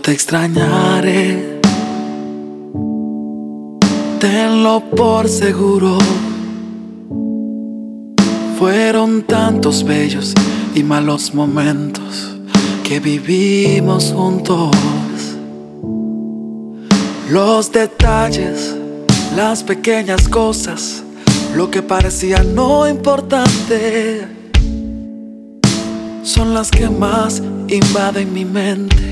Te extrañaré. Tenlo por seguro. Fueron tantos bellos y malos momentos que vivimos juntos. Los detalles, las pequeñas cosas, lo que parecía no importante, son las que más invaden mi mente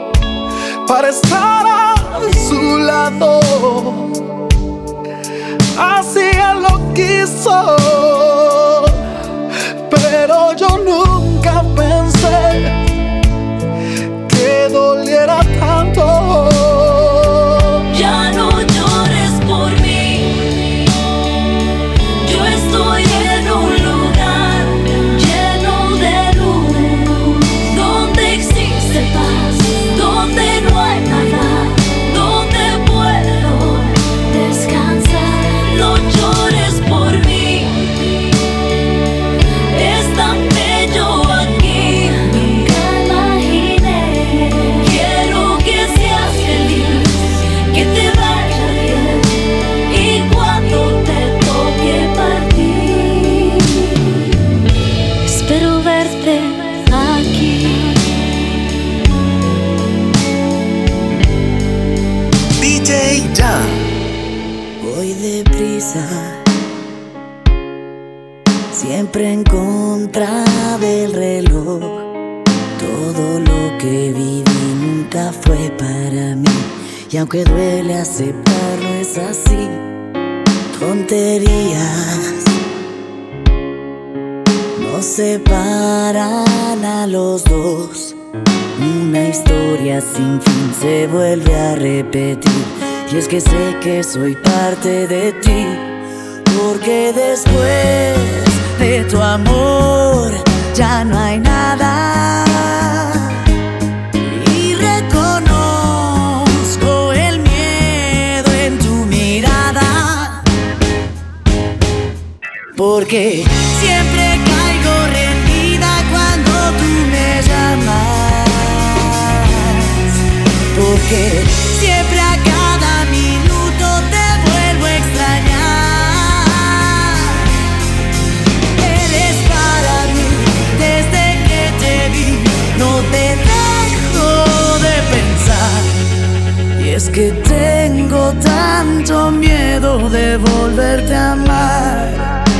para estar a su lado. Así él lo quiso, pero yo nunca pensé que doliera tanto. Separan a los dos. Una historia sin fin se vuelve a repetir. Y es que sé que soy parte de ti, porque después de tu amor ya no hay nada Porque Siempre a cada minuto te vuelvo a extrañar. Eres para mí desde que te vi, no te dejo de pensar. Y es que tengo tanto miedo de volverte a amar.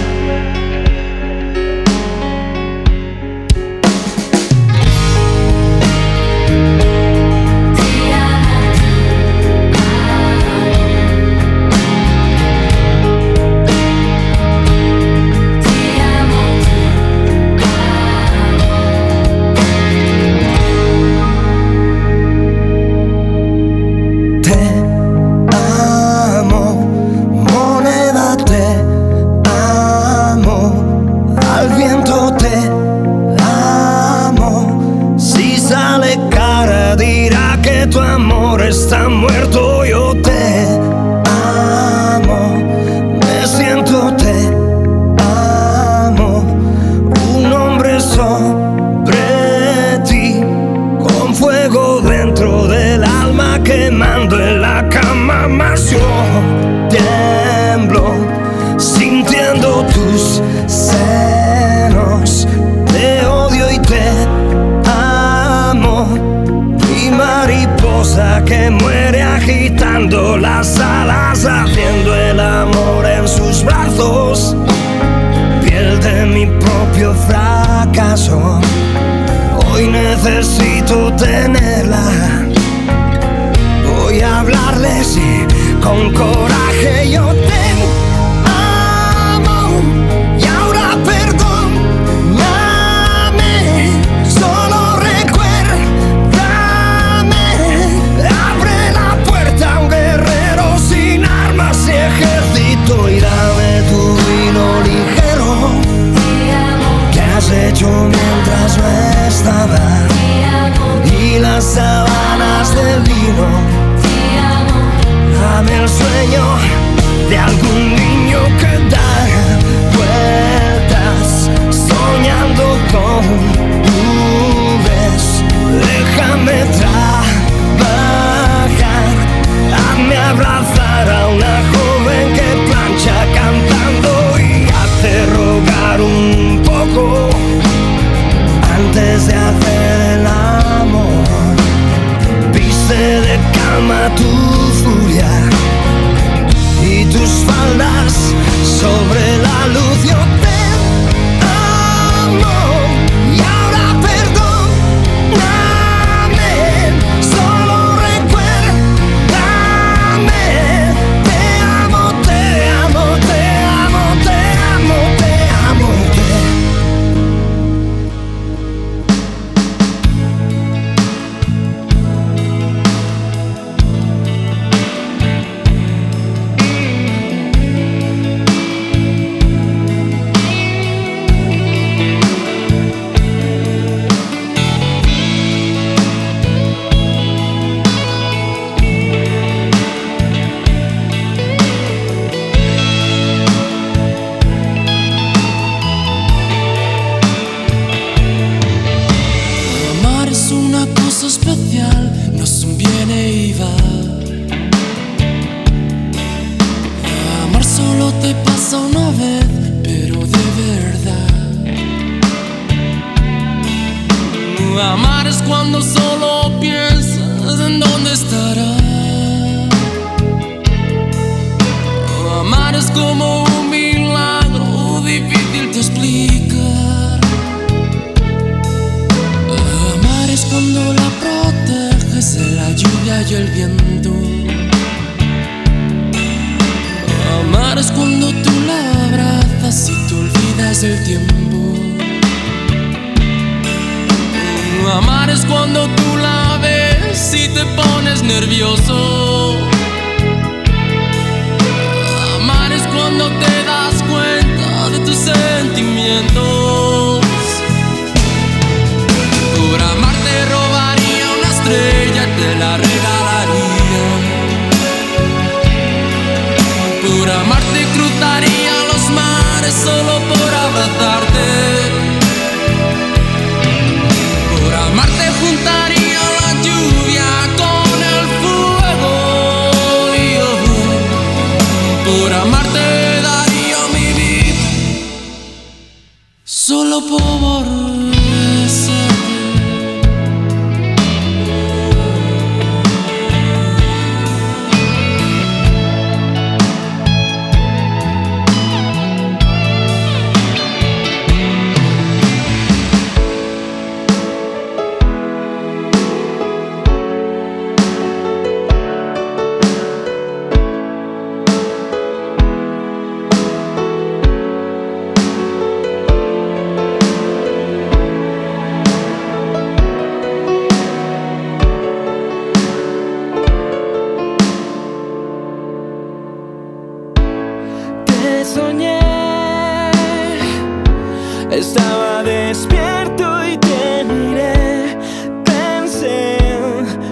Estaba despierto y te miré, pensé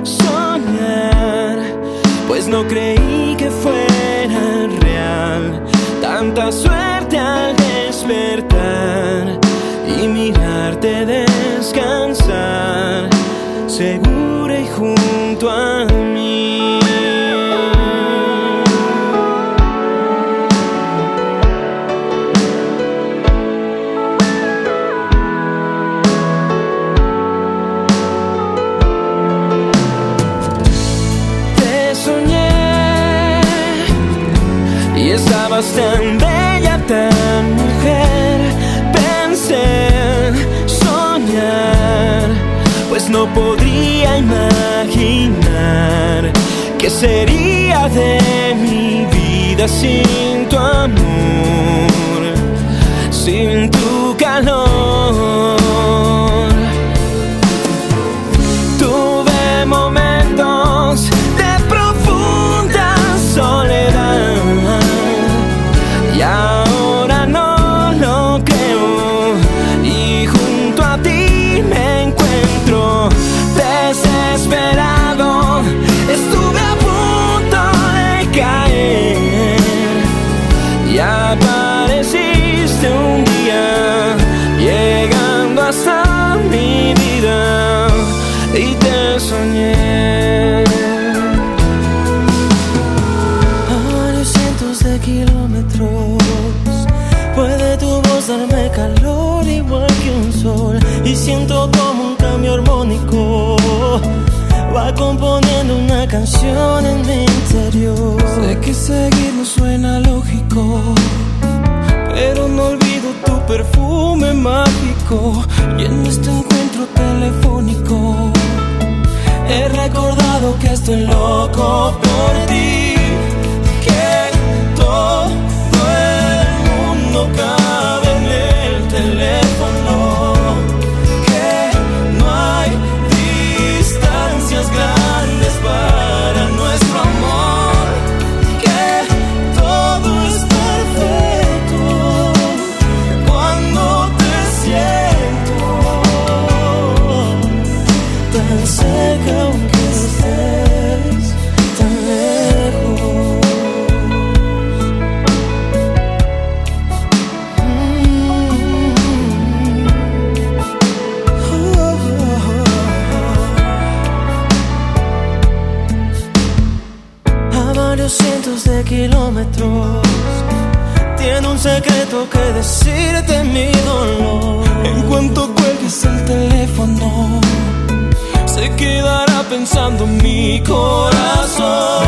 soñar, pues no creí que fuera real. Tanta suerte al despertar y mirarte descansar, segura y junto a imaginar qué sería de mi vida sin tu amor, sin tu siento como un cambio armónico va componiendo una canción en mi interior. Sé que seguir no suena lógico, pero no olvido tu perfume mágico. Y en este encuentro telefónico he recordado que estoy loco por ti. Tiene un secreto que decirte mi dolor. En cuanto cuelgues el teléfono, se quedará pensando en mi corazón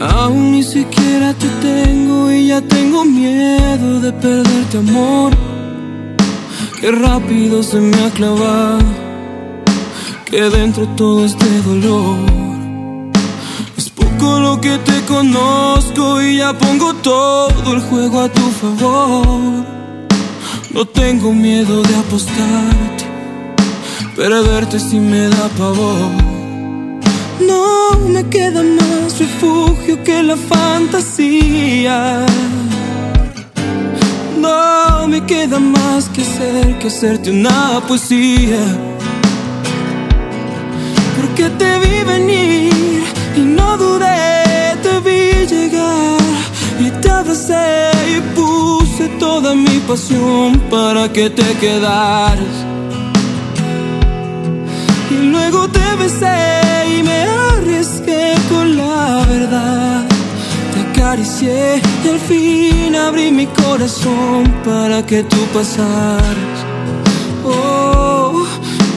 Aún ni siquiera te tengo y ya tengo miedo de perderte amor. Qué rápido se me ha clavado, que dentro todo este dolor. Es poco lo que te conozco y ya pongo todo el juego a tu favor. No tengo miedo de apostarte, perderte si me da pavor. No me queda más refugio que la fantasía. No me queda más que hacer que hacerte una poesía. Porque te vi venir y no dudé, te vi llegar y te abracé y puse toda mi pasión para que te quedaras. Y luego te besé y me arriesgué con la verdad. Te acaricié y al fin abrí mi corazón para que tú pasaras. Oh,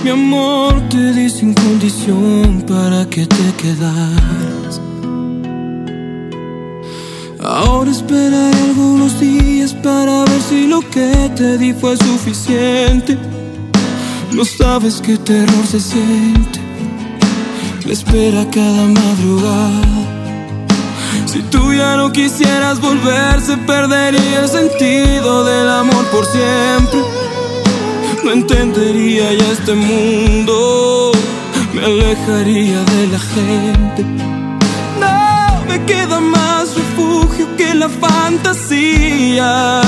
mi amor te di sin condición para que te quedaras. Ahora esperaré algunos días para ver si lo que te di fue suficiente. No sabes qué terror se siente. Me espera cada madrugada. Si tú ya no quisieras volver, se perdería el sentido del amor por siempre. No entendería ya este mundo, me alejaría de la gente. No me queda más refugio que la fantasía.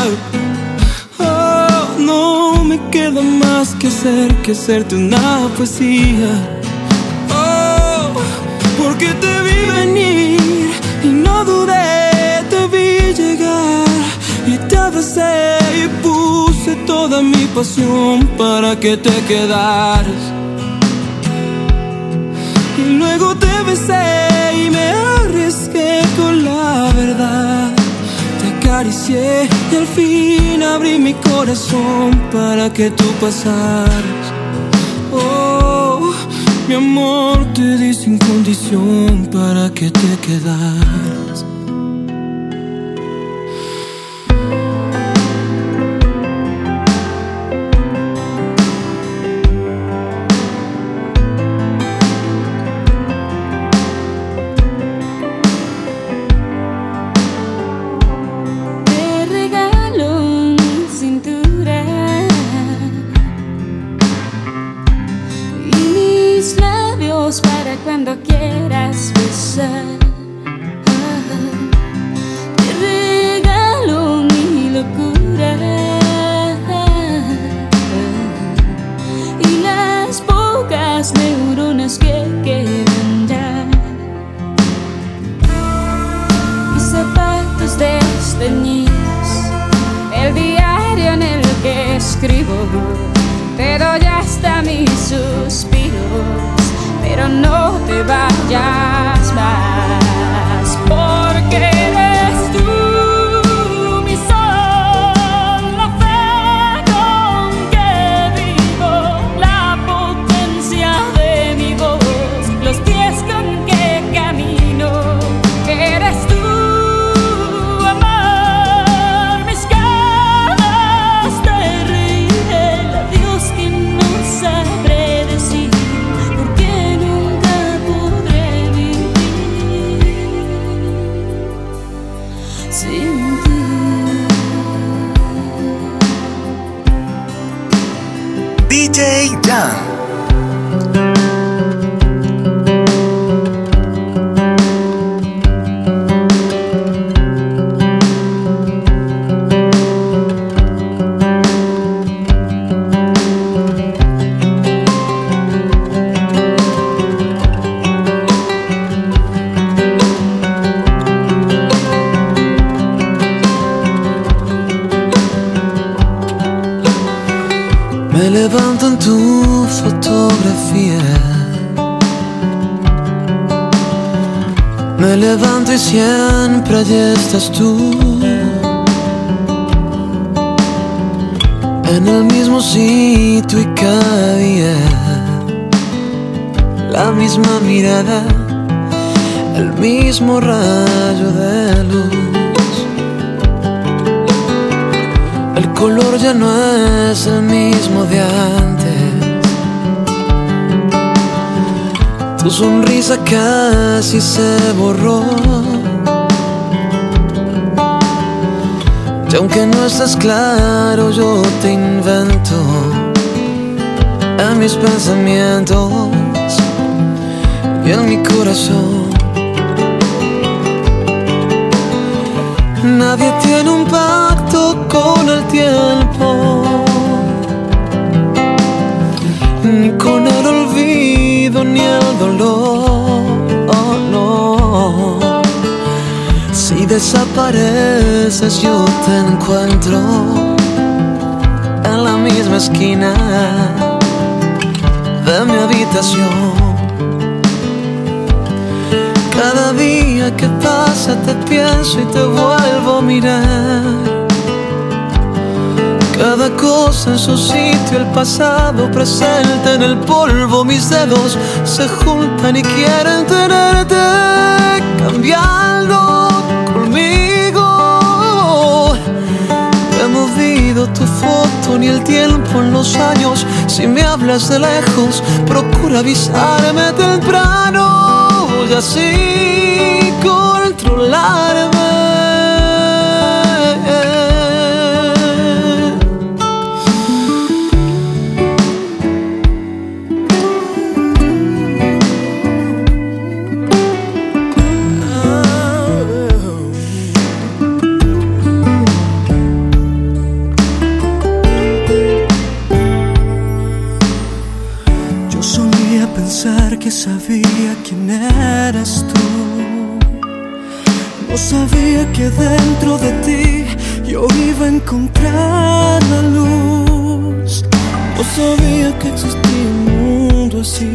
No me queda más que hacer que hacerte una poesía. Oh, porque te vi venir y no dudé, te vi llegar y te abracé y puse toda mi pasión para que te quedaras. Y luego te besé y me arriesgué con la verdad. Y al fin abrí mi corazón para que tú pasaras. Oh, mi amor te di sin condición para que te quedaras. Vayas y siempre allí estás tú. En el mismo sitio y cada día. la misma mirada, el mismo rayo de luz. El color ya no es el mismo de antes. Tu sonrisa casi se borró. Y aunque no estás claro, yo te invento en mis pensamientos y en mi corazón. Nadie tiene un pacto con el tiempo, ni con el olvido, ni el dolor. Desapareces, yo te encuentro en la misma esquina de mi habitación. Cada día que pasa te pienso y te vuelvo a mirar. Cada cosa en su sitio, el pasado presente en el polvo, mis dedos se juntan y quieren tenerte cambiando ni el tiempo en los años. Si me hablas de lejos, procura avisarme temprano y así controlarme. Que dentro de ti yo iba a encontrar la luz. No sabía que existía un mundo así.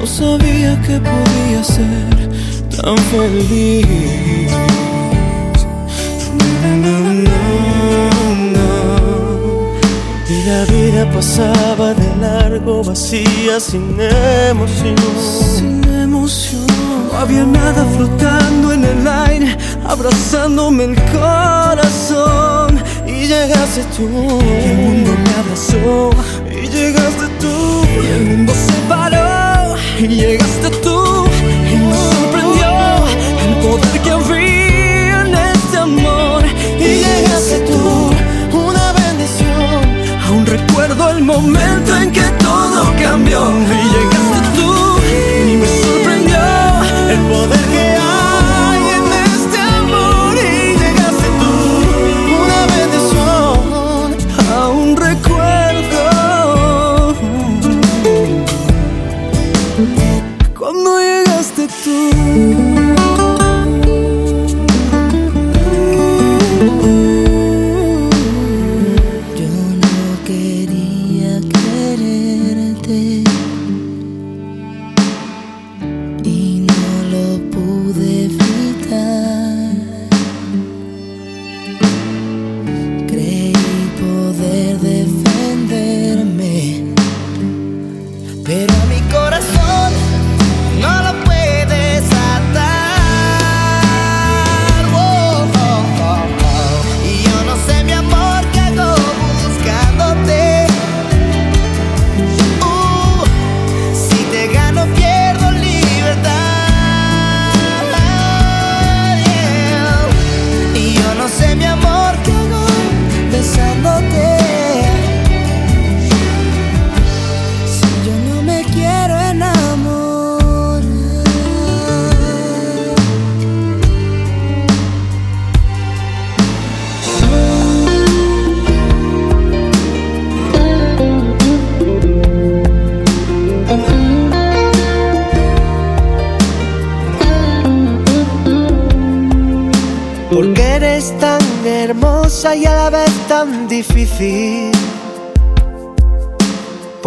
No sabía que podía ser tan feliz. No, no, no, no. Y la vida pasaba de largo, vacía, sin emoción. Sin emoción. No había nada flotando en el aire, abrazándome el corazón. Y llegaste tú. Y el mundo me abrazó. Y llegaste tú. Y el mundo se paró. Y llegaste tú. Y me sorprendió el poder que había en este amor. Y llegaste tú. Una bendición. Aún recuerdo el momento en que todo cambió. Y llegaste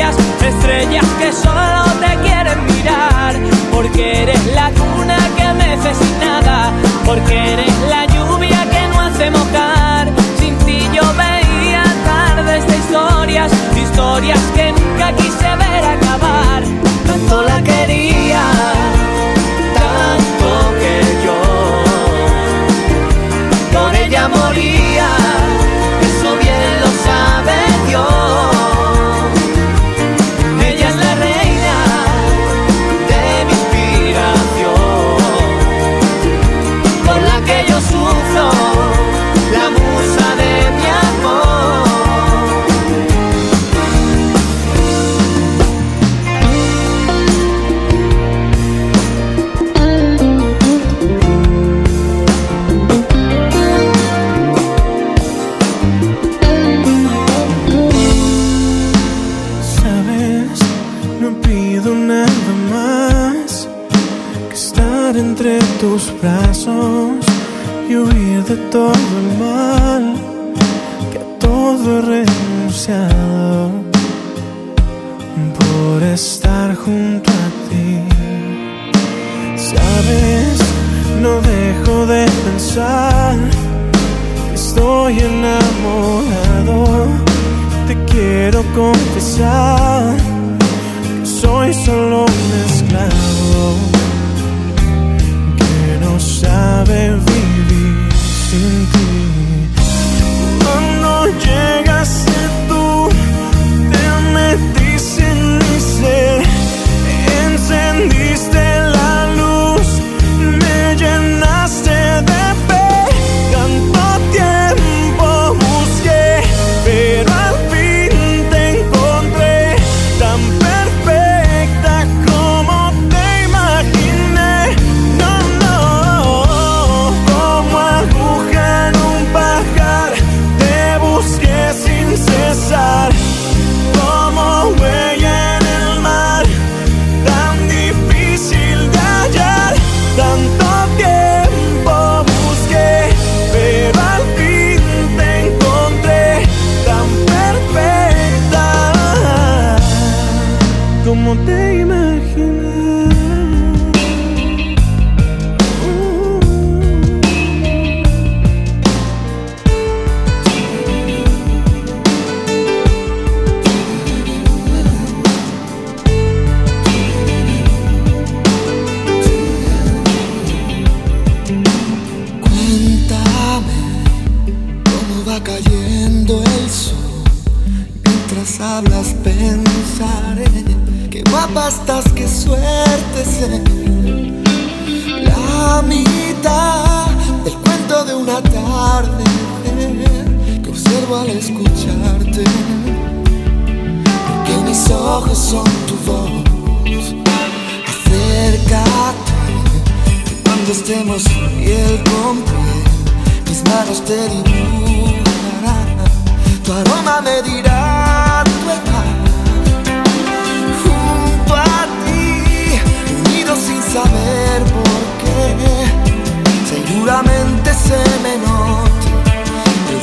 estrellas, que solo te quieren mirar, porque eres la cuna que me nada, porque eres la lluvia que no hace mojar. Sin ti yo veía tardes de historias, historias que nunca quise ver hiciste todo el mal, que a todo he renunciado por estar junto a ti. Sabes, no dejo de pensar que estoy enamorado. Te quiero confesar que soy solo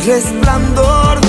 resplandor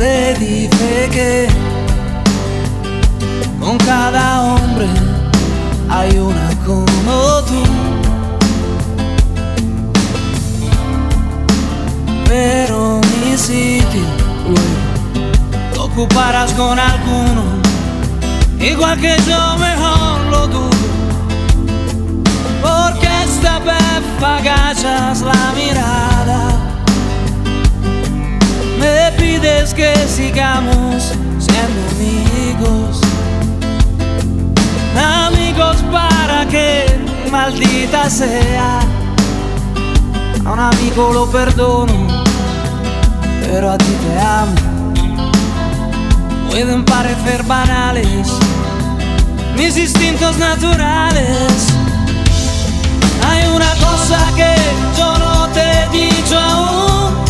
Se dice que con cada hombre hay una como tú. Pero mi sitio ocuparás con alguno, igual que yo mejor lo dudo. Porque esta vez la mirada, me pides que sigamos siendo amigos. Amigos para que maldita sea. A un amigo lo perdono, pero a ti te amo. Pueden parecer banales mis instintos naturales. Hay una cosa que yo no te he dicho aún.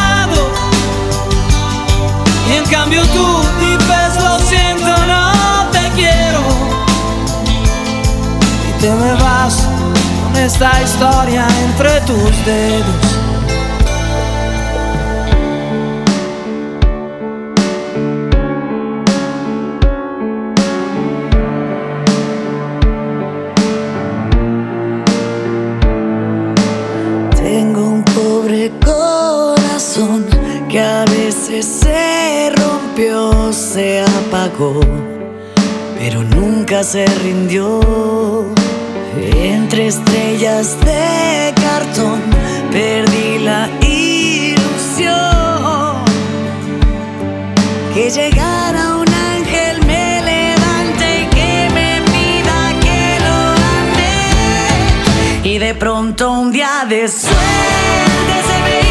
Y en cambio tú dices lo siento, no te quiero te me vas con esta historia entre tus dedos. Pero nunca se rindió. Entre estrellas de cartón perdí la ilusión. Que llegara un ángel me levante y que me pida que lo ame y de pronto un día de suerte se me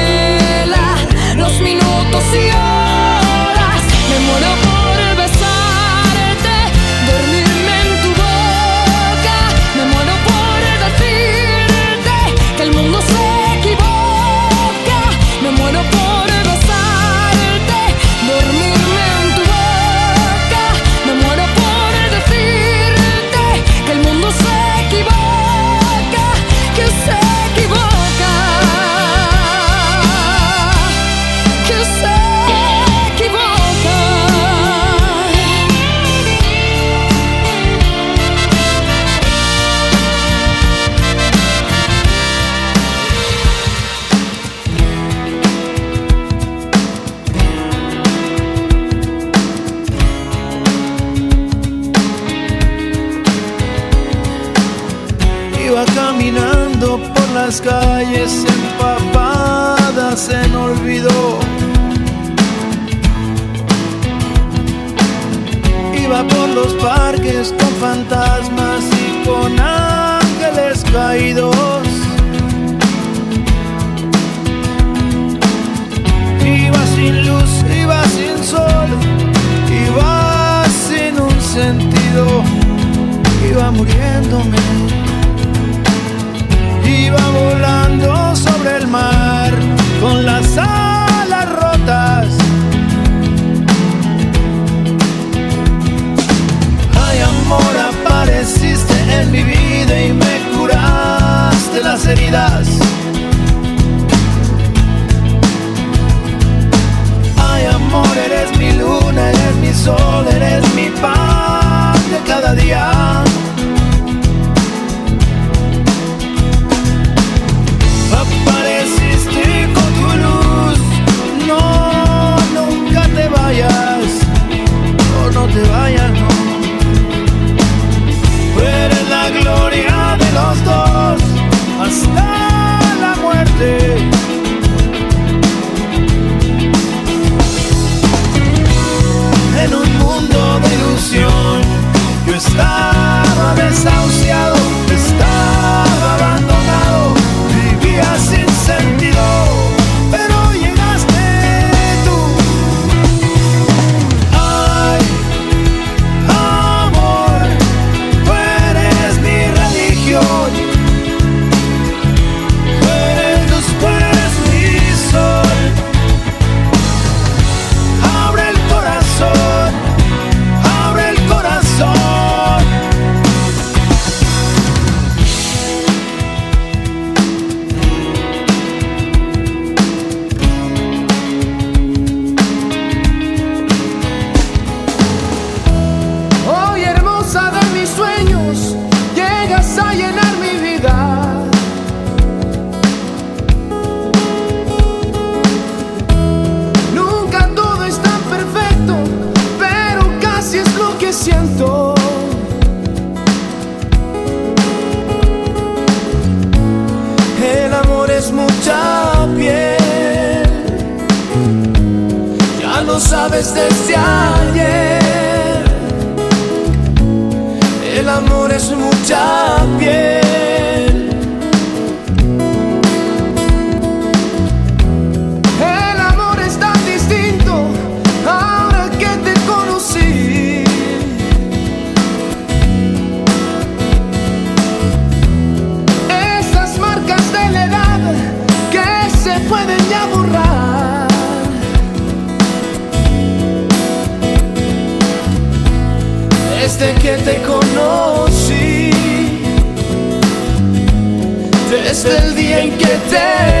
las heridas. Ay amor, eres mi luna, eres mi sol, eres mi pan de cada día. Desde ayer. El día en que te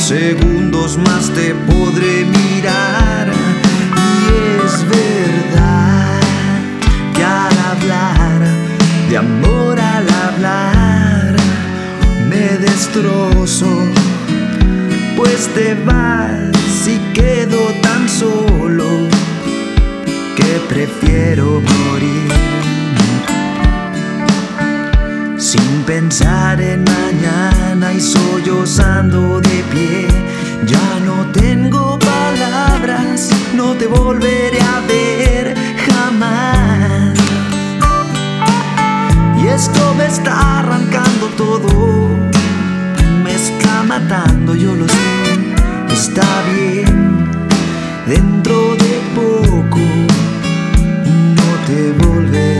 segundos más te podré mirar? Y es verdad que al hablar de amor al hablar me destrozo, pues te vas y quedo tan solo que prefiero y sollozando de pie. Ya no tengo palabras, no te volveré a ver jamás. Y esto me está arrancando todo, me está matando, yo lo sé, está bien, dentro de poco no te volveré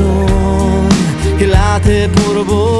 corazón que late por vos.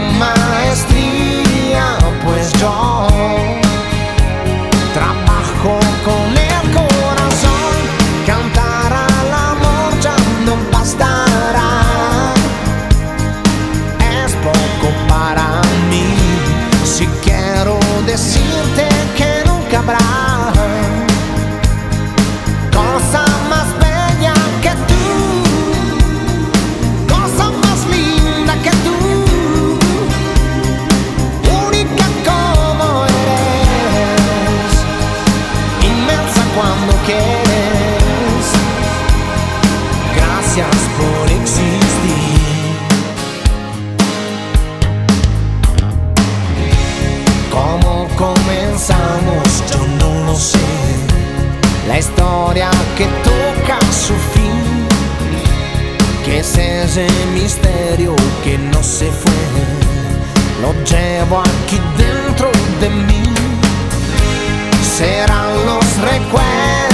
dawn. ese misterio que no se fue, lo llevo aquí dentro de mí. Serán los recuerdos